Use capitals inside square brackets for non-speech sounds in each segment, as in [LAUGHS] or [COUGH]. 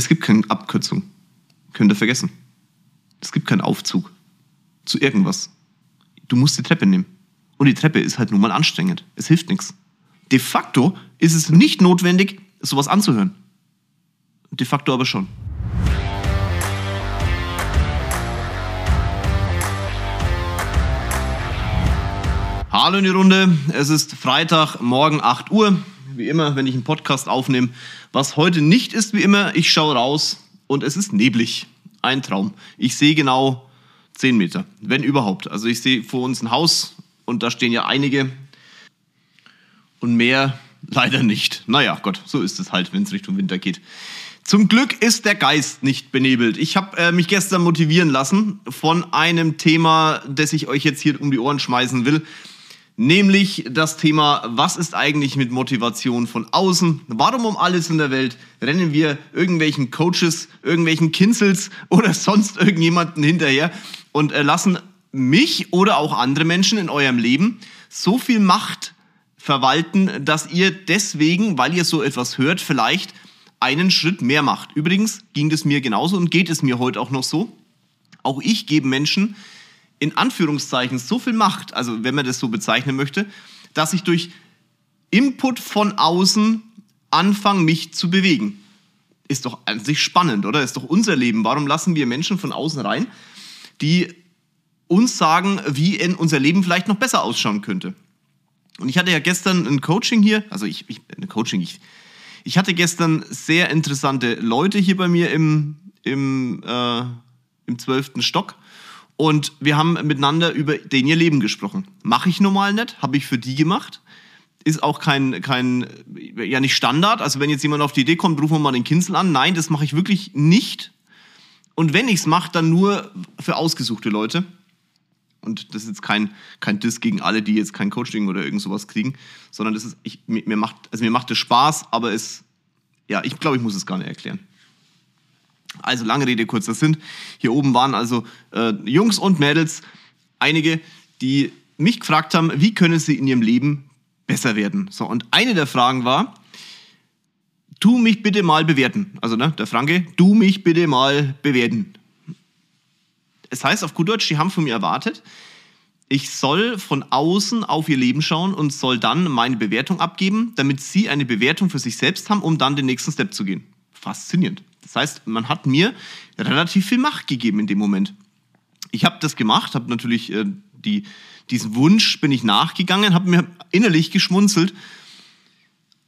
Es gibt keine Abkürzung. Könnt ihr vergessen. Es gibt keinen Aufzug zu irgendwas. Du musst die Treppe nehmen. Und die Treppe ist halt nun mal anstrengend. Es hilft nichts. De facto ist es nicht notwendig, sowas anzuhören. De facto aber schon. Hallo in die Runde. Es ist Freitag, morgen 8 Uhr. Wie immer, wenn ich einen Podcast aufnehme. Was heute nicht ist, wie immer, ich schaue raus und es ist neblig. Ein Traum. Ich sehe genau 10 Meter, wenn überhaupt. Also ich sehe vor uns ein Haus und da stehen ja einige und mehr [LAUGHS] leider nicht. Naja, Gott, so ist es halt, wenn es Richtung Winter geht. Zum Glück ist der Geist nicht benebelt. Ich habe äh, mich gestern motivieren lassen von einem Thema, das ich euch jetzt hier um die Ohren schmeißen will nämlich das Thema, was ist eigentlich mit Motivation von außen? Warum um alles in der Welt rennen wir irgendwelchen Coaches, irgendwelchen Kinzels [LAUGHS] oder sonst irgendjemanden hinterher und äh, lassen mich oder auch andere Menschen in eurem Leben so viel Macht verwalten, dass ihr deswegen, weil ihr so etwas hört, vielleicht einen Schritt mehr macht. Übrigens ging es mir genauso und geht es mir heute auch noch so. Auch ich gebe Menschen in Anführungszeichen so viel Macht, also wenn man das so bezeichnen möchte, dass ich durch Input von außen anfange, mich zu bewegen. Ist doch an sich spannend, oder? Ist doch unser Leben. Warum lassen wir Menschen von außen rein, die uns sagen, wie in unser Leben vielleicht noch besser ausschauen könnte? Und ich hatte ja gestern ein Coaching hier, also ich, ich ein Coaching, ich, ich hatte gestern sehr interessante Leute hier bei mir im, im, äh, im 12. Stock und wir haben miteinander über den ihr Leben gesprochen. Mache ich normal nicht, habe ich für die gemacht. Ist auch kein, kein, ja nicht Standard. Also wenn jetzt jemand auf die Idee kommt, rufen wir mal den Kinzel an. Nein, das mache ich wirklich nicht. Und wenn ich es mache, dann nur für ausgesuchte Leute. Und das ist jetzt kein, kein Diss gegen alle, die jetzt kein Coaching oder irgend sowas kriegen, sondern das ist, ich, mir, macht, also mir macht es Spaß, aber es, ja, ich glaube, ich muss es gar nicht erklären. Also lange Rede, kurzer Sinn. Hier oben waren also äh, Jungs und Mädels, einige, die mich gefragt haben, wie können sie in ihrem Leben besser werden. So, und eine der Fragen war, tu mich bitte mal bewerten. Also ne, der Franke, du mich bitte mal bewerten. Es heißt auf gut Deutsch, die haben von mir erwartet, ich soll von außen auf ihr Leben schauen und soll dann meine Bewertung abgeben, damit sie eine Bewertung für sich selbst haben, um dann den nächsten Step zu gehen. Faszinierend. Das heißt, man hat mir relativ viel Macht gegeben in dem Moment. Ich habe das gemacht, habe natürlich äh, die, diesen Wunsch bin ich nachgegangen, habe mir innerlich geschmunzelt.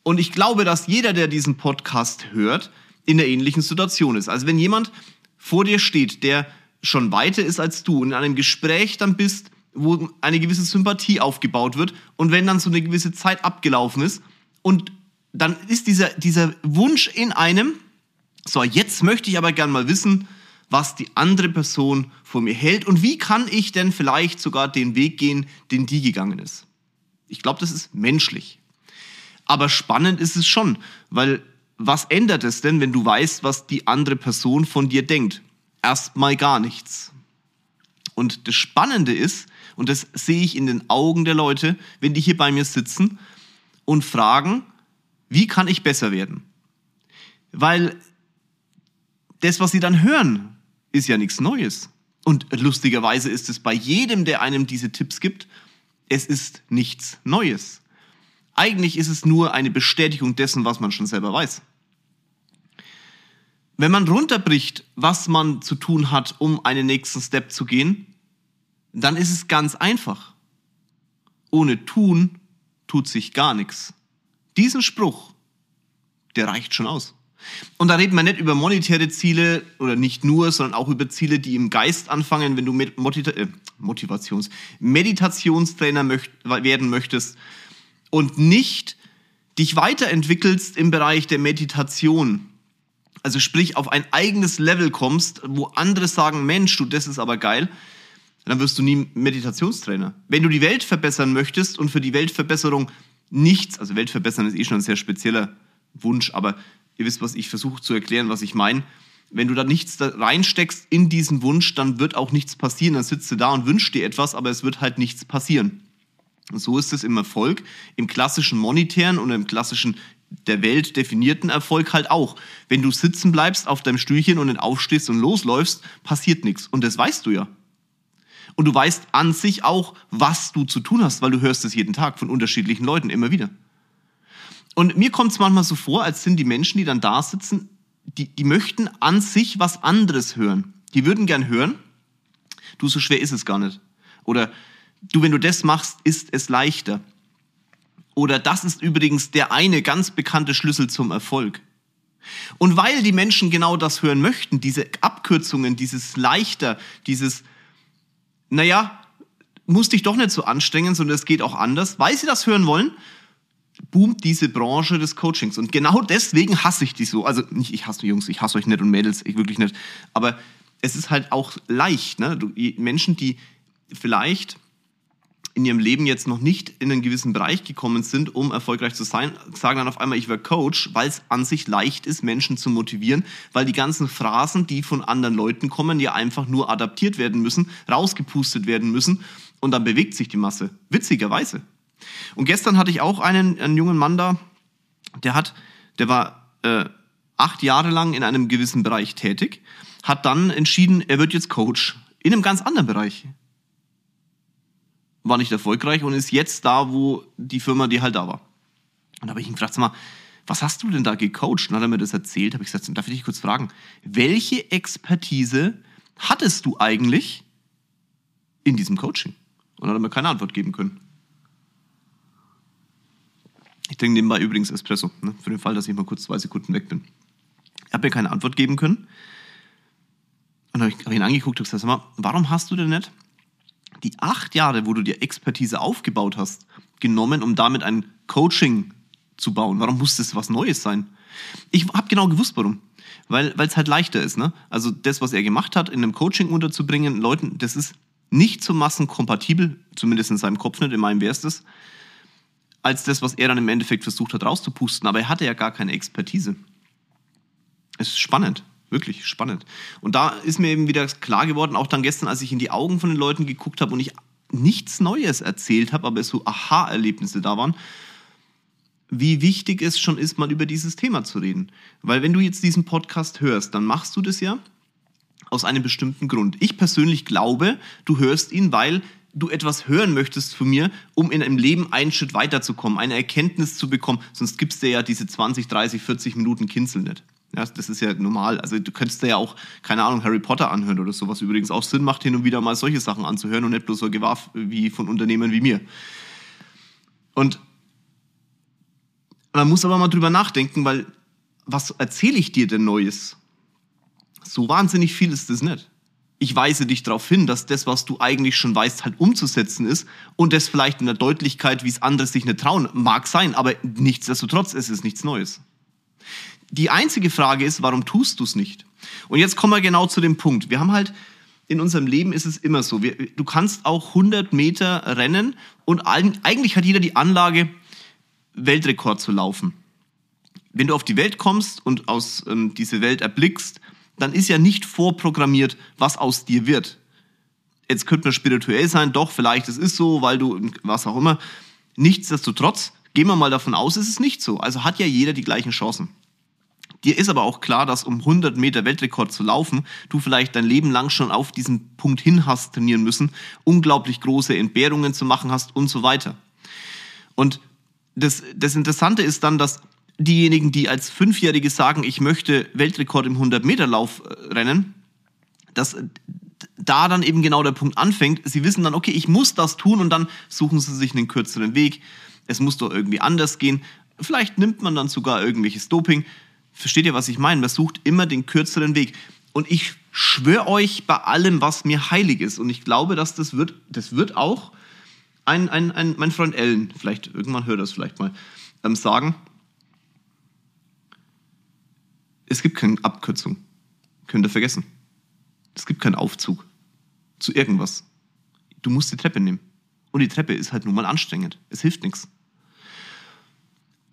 Und ich glaube, dass jeder, der diesen Podcast hört, in der ähnlichen Situation ist. Also wenn jemand vor dir steht, der schon weiter ist als du und in einem Gespräch dann bist, wo eine gewisse Sympathie aufgebaut wird und wenn dann so eine gewisse Zeit abgelaufen ist und dann ist dieser, dieser Wunsch in einem, so, jetzt möchte ich aber gern mal wissen, was die andere Person vor mir hält und wie kann ich denn vielleicht sogar den Weg gehen, den die gegangen ist. Ich glaube, das ist menschlich. Aber spannend ist es schon, weil was ändert es denn, wenn du weißt, was die andere Person von dir denkt? Erstmal gar nichts. Und das Spannende ist, und das sehe ich in den Augen der Leute, wenn die hier bei mir sitzen und fragen, wie kann ich besser werden? Weil das, was sie dann hören, ist ja nichts Neues. Und lustigerweise ist es bei jedem, der einem diese Tipps gibt, es ist nichts Neues. Eigentlich ist es nur eine Bestätigung dessen, was man schon selber weiß. Wenn man runterbricht, was man zu tun hat, um einen nächsten Step zu gehen, dann ist es ganz einfach. Ohne tun tut sich gar nichts. Diesen Spruch, der reicht schon aus. Und da reden wir nicht über monetäre Ziele oder nicht nur, sondern auch über Ziele, die im Geist anfangen, wenn du Motiva äh, Motivations Meditationstrainer möcht werden möchtest und nicht dich weiterentwickelst im Bereich der Meditation. Also sprich auf ein eigenes Level kommst, wo andere sagen, Mensch, du, das ist aber geil, dann wirst du nie Meditationstrainer. Wenn du die Welt verbessern möchtest und für die Weltverbesserung nichts, also Welt verbessern ist eh schon ein sehr spezieller Wunsch, aber ihr wisst, was ich versuche zu erklären, was ich meine. Wenn du da nichts da reinsteckst in diesen Wunsch, dann wird auch nichts passieren. Dann sitzt du da und wünschst dir etwas, aber es wird halt nichts passieren. Und so ist es im Erfolg, im klassischen monetären und im klassischen der Welt definierten Erfolg halt auch. Wenn du sitzen bleibst auf deinem Stühlchen und dann aufstehst und losläufst, passiert nichts. Und das weißt du ja. Und du weißt an sich auch, was du zu tun hast, weil du hörst es jeden Tag von unterschiedlichen Leuten immer wieder. Und mir kommt es manchmal so vor, als sind die Menschen, die dann da sitzen, die, die möchten an sich was anderes hören. Die würden gern hören, du, so schwer ist es gar nicht. Oder du, wenn du das machst, ist es leichter. Oder das ist übrigens der eine ganz bekannte Schlüssel zum Erfolg. Und weil die Menschen genau das hören möchten, diese Abkürzungen, dieses leichter, dieses, naja, musst dich doch nicht so anstrengen, sondern es geht auch anders, weil sie das hören wollen, boomt diese Branche des Coachings. Und genau deswegen hasse ich die so. Also nicht, ich hasse Jungs, ich hasse euch nicht und Mädels, ich wirklich nicht. Aber es ist halt auch leicht. Ne? Du, Menschen, die vielleicht in ihrem Leben jetzt noch nicht in einen gewissen Bereich gekommen sind, um erfolgreich zu sein, sagen dann auf einmal, ich werde Coach, weil es an sich leicht ist, Menschen zu motivieren, weil die ganzen Phrasen, die von anderen Leuten kommen, ja einfach nur adaptiert werden müssen, rausgepustet werden müssen und dann bewegt sich die Masse. Witzigerweise. Und gestern hatte ich auch einen, einen jungen Mann da, der hat, der war äh, acht Jahre lang in einem gewissen Bereich tätig, hat dann entschieden, er wird jetzt Coach in einem ganz anderen Bereich. War nicht erfolgreich und ist jetzt da, wo die Firma, die halt da war. Und da habe ich ihn gefragt, sag mal, was hast du denn da gecoacht? Und dann hat er mir das erzählt, habe ich gesagt, darf ich dich kurz fragen, welche Expertise hattest du eigentlich in diesem Coaching? Und dann hat er mir keine Antwort geben können. Ich trinke nebenbei übrigens Espresso, ne, für den Fall, dass ich mal kurz zwei Sekunden weg bin. Er hat mir keine Antwort geben können. Und dann habe ich ihn angeguckt und gesagt, sag mal, warum hast du denn nicht die acht Jahre, wo du dir Expertise aufgebaut hast, genommen, um damit ein Coaching zu bauen? Warum muss das was Neues sein? Ich habe genau gewusst, warum. Weil es halt leichter ist. Ne? Also das, was er gemacht hat, in einem Coaching unterzubringen, Leuten, das ist nicht so massenkompatibel, zumindest in seinem Kopf nicht, in meinem wäre es das als das, was er dann im Endeffekt versucht hat rauszupusten. Aber er hatte ja gar keine Expertise. Es ist spannend, wirklich spannend. Und da ist mir eben wieder klar geworden, auch dann gestern, als ich in die Augen von den Leuten geguckt habe und ich nichts Neues erzählt habe, aber es so Aha-Erlebnisse da waren, wie wichtig es schon ist, mal über dieses Thema zu reden. Weil wenn du jetzt diesen Podcast hörst, dann machst du das ja aus einem bestimmten Grund. Ich persönlich glaube, du hörst ihn, weil du etwas hören möchtest von mir, um in einem Leben einen Schritt weiterzukommen, eine Erkenntnis zu bekommen. Sonst gibst du ja diese 20, 30, 40 Minuten Kinzel nicht. Ja, das ist ja normal. Also du könntest dir ja auch, keine Ahnung, Harry Potter anhören oder sowas. Übrigens auch Sinn macht, hin und wieder mal solche Sachen anzuhören und nicht bloß so gewahr wie von Unternehmen wie mir. Und man muss aber mal drüber nachdenken, weil was erzähle ich dir denn Neues? So wahnsinnig viel ist das nicht ich weise dich darauf hin, dass das, was du eigentlich schon weißt, halt umzusetzen ist und das vielleicht in der Deutlichkeit, wie es andere sich nicht trauen, mag sein, aber nichtsdestotrotz es ist nichts Neues. Die einzige Frage ist, warum tust du es nicht? Und jetzt kommen wir genau zu dem Punkt. Wir haben halt in unserem Leben ist es immer so. Wir, du kannst auch 100 Meter rennen und eigentlich hat jeder die Anlage, Weltrekord zu laufen. Wenn du auf die Welt kommst und aus ähm, diese Welt erblickst, dann ist ja nicht vorprogrammiert, was aus dir wird. Jetzt könnte man spirituell sein, doch, vielleicht es ist so, weil du, was auch immer. Nichtsdestotrotz, gehen wir mal davon aus, ist es nicht so. Also hat ja jeder die gleichen Chancen. Dir ist aber auch klar, dass um 100 Meter Weltrekord zu laufen, du vielleicht dein Leben lang schon auf diesen Punkt hin hast trainieren müssen, unglaublich große Entbehrungen zu machen hast und so weiter. Und das, das Interessante ist dann, dass diejenigen, die als Fünfjährige sagen, ich möchte Weltrekord im 100-Meter-Lauf äh, rennen, dass äh, da dann eben genau der Punkt anfängt. Sie wissen dann, okay, ich muss das tun und dann suchen sie sich einen kürzeren Weg. Es muss doch irgendwie anders gehen. Vielleicht nimmt man dann sogar irgendwelches Doping. Versteht ihr, was ich meine? Man sucht immer den kürzeren Weg. Und ich schwöre euch bei allem, was mir heilig ist. Und ich glaube, dass das wird, das wird auch ein, ein, ein mein Freund Ellen, vielleicht irgendwann hört das vielleicht mal, ähm, sagen es gibt keine Abkürzung. Könnt ihr vergessen. Es gibt keinen Aufzug zu irgendwas. Du musst die Treppe nehmen. Und die Treppe ist halt nun mal anstrengend. Es hilft nichts.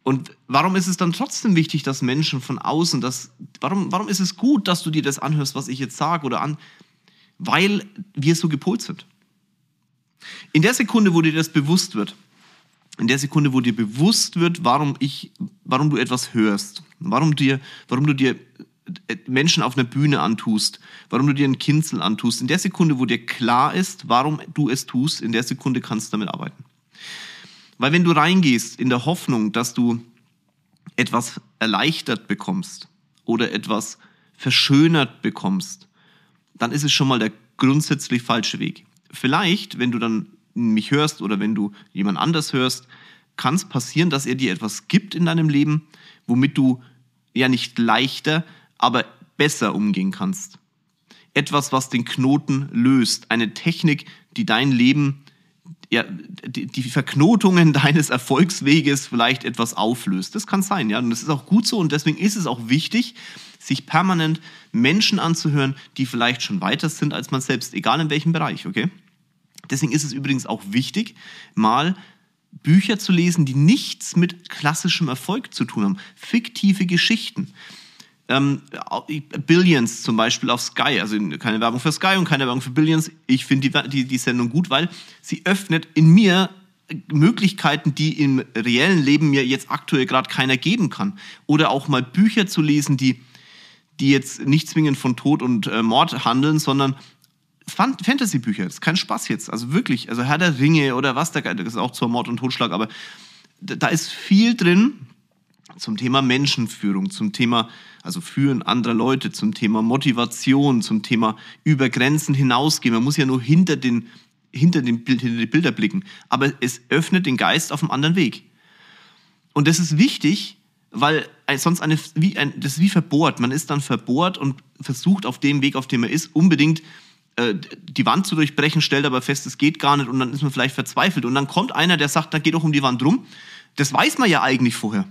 Und warum ist es dann trotzdem wichtig, dass Menschen von außen das, warum, warum ist es gut, dass du dir das anhörst, was ich jetzt sage oder an, weil wir so gepolt sind. In der Sekunde, wo dir das bewusst wird, in der Sekunde, wo dir bewusst wird, warum ich, warum du etwas hörst, warum dir, warum du dir äh, Menschen auf einer Bühne antust, warum du dir ein Kinzel antust, in der Sekunde, wo dir klar ist, warum du es tust, in der Sekunde kannst du damit arbeiten. Weil wenn du reingehst in der Hoffnung, dass du etwas erleichtert bekommst oder etwas verschönert bekommst, dann ist es schon mal der grundsätzlich falsche Weg. Vielleicht, wenn du dann mich hörst oder wenn du jemand anders hörst, kann es passieren, dass er dir etwas gibt in deinem Leben, womit du ja nicht leichter, aber besser umgehen kannst. Etwas, was den Knoten löst. Eine Technik, die dein Leben, ja, die, die Verknotungen [LAUGHS] deines Erfolgsweges vielleicht etwas auflöst. Das kann sein, ja. Und das ist auch gut so und deswegen ist es auch wichtig, sich permanent Menschen anzuhören, die vielleicht schon weiter sind als man selbst, egal in welchem Bereich, okay? Deswegen ist es übrigens auch wichtig, mal Bücher zu lesen, die nichts mit klassischem Erfolg zu tun haben. Fiktive Geschichten. Ähm, Billions zum Beispiel auf Sky, also keine Werbung für Sky und keine Werbung für Billions. Ich finde die, die, die Sendung gut, weil sie öffnet in mir Möglichkeiten, die im reellen Leben mir jetzt aktuell gerade keiner geben kann. Oder auch mal Bücher zu lesen, die, die jetzt nicht zwingend von Tod und äh, Mord handeln, sondern Fantasy-Bücher. Das ist kein Spaß jetzt. Also wirklich, also Herr der Ringe oder was da, das ist auch zur Mord und Totschlag, aber da ist viel drin zum Thema Menschenführung, zum Thema, also Führen anderer Leute, zum Thema Motivation, zum Thema über Grenzen hinausgehen. Man muss ja nur hinter den, hinter den hinter die Bilder blicken. Aber es öffnet den Geist auf einem anderen Weg. Und das ist wichtig, weil sonst eine, wie ein, das ist wie verbohrt. Man ist dann verbohrt und versucht auf dem Weg, auf dem er ist, unbedingt äh, die Wand zu durchbrechen, stellt aber fest, es geht gar nicht und dann ist man vielleicht verzweifelt. Und dann kommt einer, der sagt, da geht doch um die Wand rum. Das weiß man ja eigentlich vorher.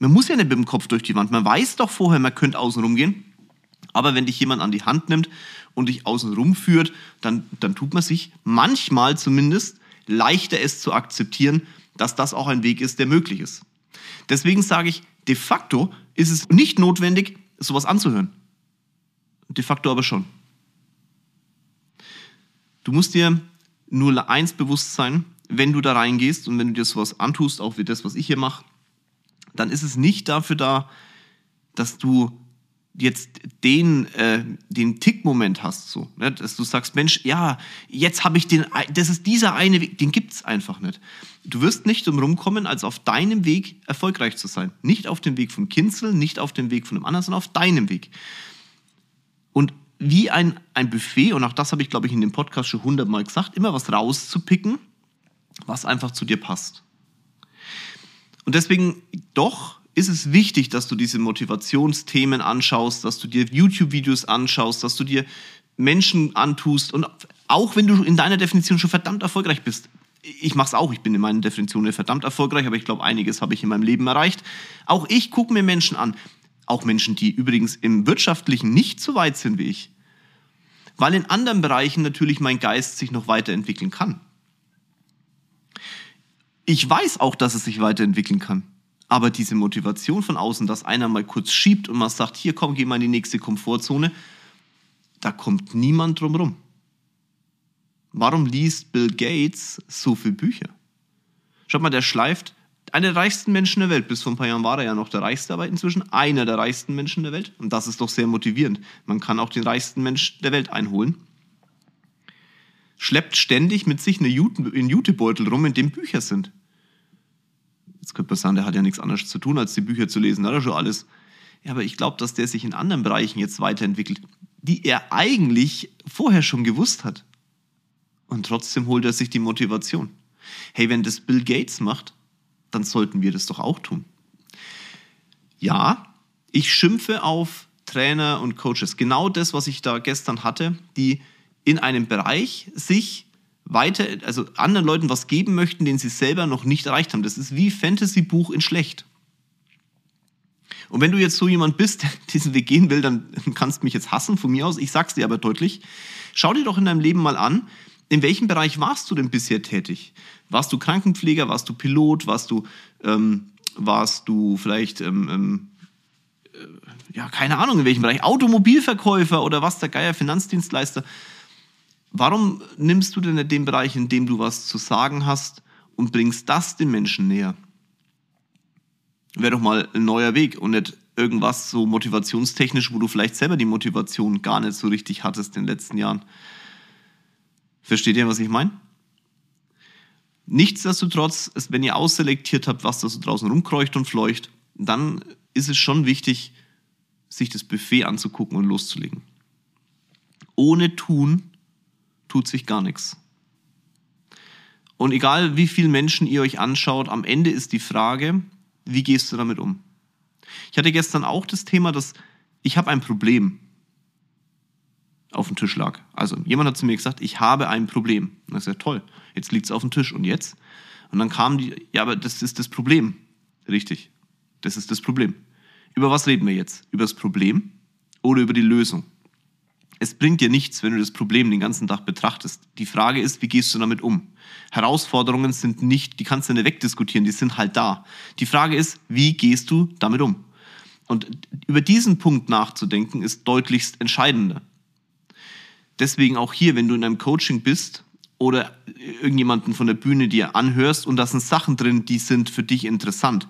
Man muss ja nicht mit dem Kopf durch die Wand. Man weiß doch vorher, man könnte außen rumgehen. Aber wenn dich jemand an die Hand nimmt und dich außen rum führt, dann, dann tut man sich manchmal zumindest leichter, es zu akzeptieren, dass das auch ein Weg ist, der möglich ist. Deswegen sage ich, de facto ist es nicht notwendig, sowas anzuhören. De facto aber schon. Du musst dir nur eins bewusst sein, wenn du da reingehst und wenn du dir sowas antust, auch wie das, was ich hier mache, dann ist es nicht dafür da, dass du jetzt den, äh, den Tick-Moment hast, so, ne? dass du sagst, Mensch, ja, jetzt habe ich den, das ist dieser eine Weg, den gibt es einfach nicht. Du wirst nicht drum kommen, als auf deinem Weg erfolgreich zu sein. Nicht auf dem Weg vom Kinzel, nicht auf dem Weg von einem anderen, sondern auf deinem Weg. Und wie ein, ein Buffet, und auch das habe ich, glaube ich, in dem Podcast schon hundertmal gesagt, immer was rauszupicken, was einfach zu dir passt. Und deswegen doch ist es wichtig, dass du diese Motivationsthemen anschaust, dass du dir YouTube-Videos anschaust, dass du dir Menschen antust und auch wenn du in deiner Definition schon verdammt erfolgreich bist. Ich mache es auch, ich bin in meiner Definition verdammt erfolgreich, aber ich glaube, einiges habe ich in meinem Leben erreicht. Auch ich gucke mir Menschen an, auch Menschen, die übrigens im Wirtschaftlichen nicht so weit sind wie ich. Weil in anderen Bereichen natürlich mein Geist sich noch weiterentwickeln kann. Ich weiß auch, dass es sich weiterentwickeln kann. Aber diese Motivation von außen, dass einer mal kurz schiebt und mal sagt, hier komm, geh mal in die nächste Komfortzone, da kommt niemand drum rum. Warum liest Bill Gates so viele Bücher? Schaut mal, der schleift einer der reichsten Menschen der Welt. Bis vor ein paar Jahren war er ja noch der reichste, aber inzwischen einer der reichsten Menschen der Welt. Und das ist doch sehr motivierend. Man kann auch den reichsten Mensch der Welt einholen. Schleppt ständig mit sich einen Jutebeutel rum, in dem Bücher sind. Jetzt könnte man sagen, der hat ja nichts anderes zu tun, als die Bücher zu lesen. Da hat er schon alles. Ja, aber ich glaube, dass der sich in anderen Bereichen jetzt weiterentwickelt, die er eigentlich vorher schon gewusst hat. Und trotzdem holt er sich die Motivation. Hey, wenn das Bill Gates macht, dann sollten wir das doch auch tun. Ja, ich schimpfe auf Trainer und Coaches. Genau das, was ich da gestern hatte, die in einem Bereich sich weiter, also anderen Leuten was geben möchten, den sie selber noch nicht erreicht haben. Das ist wie Fantasy-Buch in schlecht. Und wenn du jetzt so jemand bist, der [LAUGHS] diesen Weg gehen will, dann kannst du mich jetzt hassen von mir aus. Ich sag's dir aber deutlich. Schau dir doch in deinem Leben mal an, in welchem Bereich warst du denn bisher tätig? Warst du Krankenpfleger, warst du Pilot, warst du, ähm, warst du vielleicht, ähm, ähm, äh, ja, keine Ahnung in welchem Bereich, Automobilverkäufer oder was der Geier, Finanzdienstleister. Warum nimmst du denn den Bereich, in dem du was zu sagen hast, und bringst das den Menschen näher. Wäre doch mal ein neuer Weg und nicht irgendwas so motivationstechnisch, wo du vielleicht selber die Motivation gar nicht so richtig hattest in den letzten Jahren. Versteht ihr, was ich meine? Nichtsdestotrotz, wenn ihr ausselektiert habt, was da so draußen rumkreucht und fleucht, dann ist es schon wichtig, sich das Buffet anzugucken und loszulegen. Ohne Tun tut sich gar nichts. Und egal wie viele Menschen ihr euch anschaut, am Ende ist die Frage, wie gehst du damit um? Ich hatte gestern auch das Thema, dass ich habe ein Problem auf dem Tisch lag. Also jemand hat zu mir gesagt, ich habe ein Problem. Und ich sage, toll, jetzt liegt es auf dem Tisch. Und jetzt? Und dann kam die, ja, aber das ist das Problem. Richtig, das ist das Problem. Über was reden wir jetzt? Über das Problem oder über die Lösung? Es bringt dir nichts, wenn du das Problem den ganzen Tag betrachtest. Die Frage ist, wie gehst du damit um? Herausforderungen sind nicht, die kannst du nicht wegdiskutieren, die sind halt da. Die Frage ist, wie gehst du damit um? Und über diesen Punkt nachzudenken, ist deutlichst entscheidender. Deswegen auch hier, wenn du in einem Coaching bist oder irgendjemanden von der Bühne dir anhörst und da sind Sachen drin, die sind für dich interessant.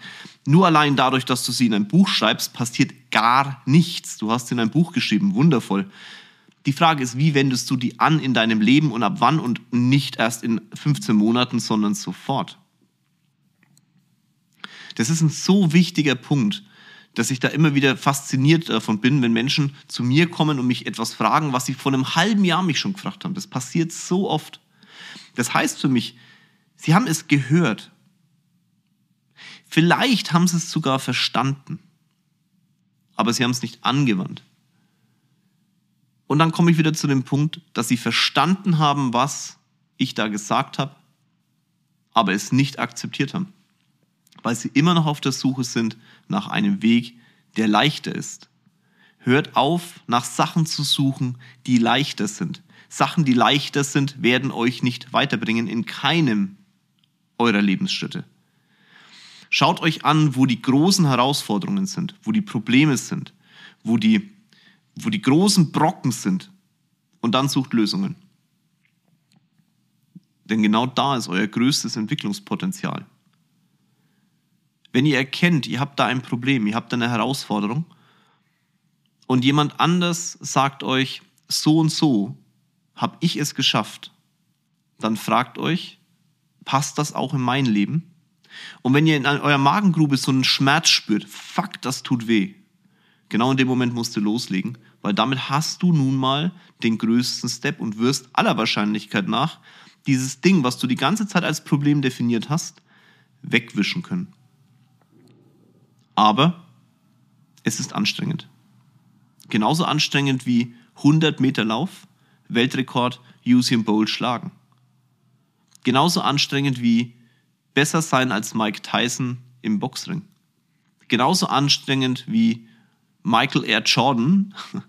Nur allein dadurch, dass du sie in ein Buch schreibst, passiert gar nichts. Du hast in ein Buch geschrieben, wundervoll. Die Frage ist, wie wendest du die an in deinem Leben und ab wann und nicht erst in 15 Monaten, sondern sofort. Das ist ein so wichtiger Punkt, dass ich da immer wieder fasziniert davon bin, wenn Menschen zu mir kommen und mich etwas fragen, was sie vor einem halben Jahr mich schon gefragt haben. Das passiert so oft. Das heißt für mich, sie haben es gehört. Vielleicht haben sie es sogar verstanden, aber sie haben es nicht angewandt. Und dann komme ich wieder zu dem Punkt, dass sie verstanden haben, was ich da gesagt habe, aber es nicht akzeptiert haben. Weil sie immer noch auf der Suche sind nach einem Weg, der leichter ist. Hört auf, nach Sachen zu suchen, die leichter sind. Sachen, die leichter sind, werden euch nicht weiterbringen in keinem eurer Lebensschritte. Schaut euch an, wo die großen Herausforderungen sind, wo die Probleme sind, wo die wo die großen Brocken sind und dann sucht Lösungen. Denn genau da ist euer größtes Entwicklungspotenzial. Wenn ihr erkennt, ihr habt da ein Problem, ihr habt eine Herausforderung und jemand anders sagt euch, so und so habe ich es geschafft, dann fragt euch, passt das auch in mein Leben? Und wenn ihr in eurer Magengrube so einen Schmerz spürt, fuck, das tut weh, Genau in dem Moment musst du loslegen, weil damit hast du nun mal den größten Step und wirst aller Wahrscheinlichkeit nach dieses Ding, was du die ganze Zeit als Problem definiert hast, wegwischen können. Aber es ist anstrengend. Genauso anstrengend wie 100 Meter Lauf, Weltrekord Usain Bolt schlagen. Genauso anstrengend wie besser sein als Mike Tyson im Boxring. Genauso anstrengend wie Michael R. Jordan [LAUGHS]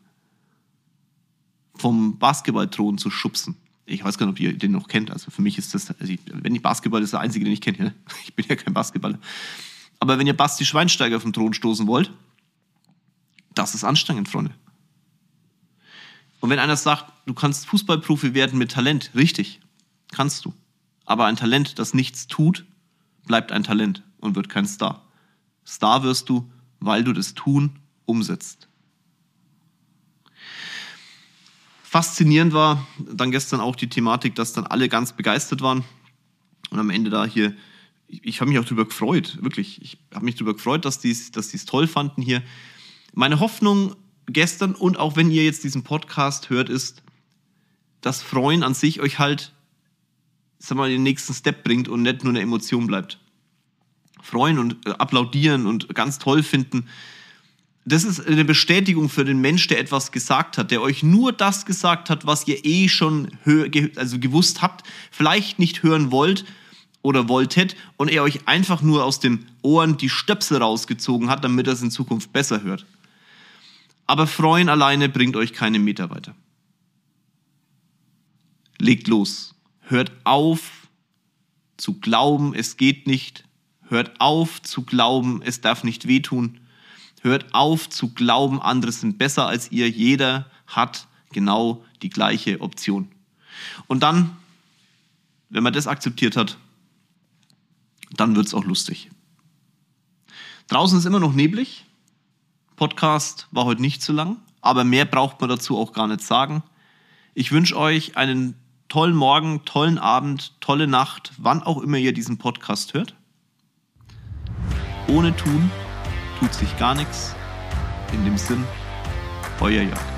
vom Basketballthron zu schubsen. Ich weiß gar nicht, ob ihr den noch kennt. Also für mich ist das, also ich, wenn ich Basketball ist der einzige, den ich kenne. [LAUGHS] Ich bin ja kein Basketballer. Aber wenn ihr Basti Schweinsteiger vom Thron stoßen wollt, das ist anstrengend, Freunde. Und wenn einer sagt, du kannst Fußballprofi werden mit Talent, richtig, kannst du. Aber ein Talent, das nichts tut, bleibt ein Talent und wird kein Star. Star wirst du, weil du das Tun umsetzt. Faszinierend war dann gestern auch die Thematik, dass dann alle ganz begeistert waren und am Ende da hier, ich, habe mich auch darüber gefreut, wirklich, ich habe mich darüber gefreut, dass die es dass toll fanden hier. Meine Hoffnung gestern und auch wenn ihr jetzt diesen Podcast hört, ist, dass Freuen an sich euch halt, sag mal, den nächsten Step bringt und nicht nur eine Emotion bleibt. Freuen und äh, applaudieren und ganz toll finden, das ist eine Bestätigung für den Mensch, der etwas gesagt hat, der euch nur das gesagt hat, was ihr eh schon also gewusst habt, vielleicht nicht hören wollt oder wolltet und er euch einfach nur aus den Ohren die Stöpsel rausgezogen hat, damit er es in Zukunft besser hört. Aber freuen alleine bringt euch keine Meter weiter. Legt los. Hört auf zu glauben, es geht nicht. Hört auf zu glauben, es darf nicht wehtun Hört auf zu glauben, andere sind besser als ihr. Jeder hat genau die gleiche Option. Und dann, wenn man das akzeptiert hat, Dann wird es auch lustig. Draußen ist immer noch neblig. Podcast war heute nicht zu lang, aber mehr braucht man dazu auch gar nicht sagen. Ich wünsche euch einen tollen Morgen, tollen Abend, tolle Nacht, wann auch immer ihr diesen Podcast hört. Ohne Tun tut sich gar nichts. In dem Sinn, euer Jörg.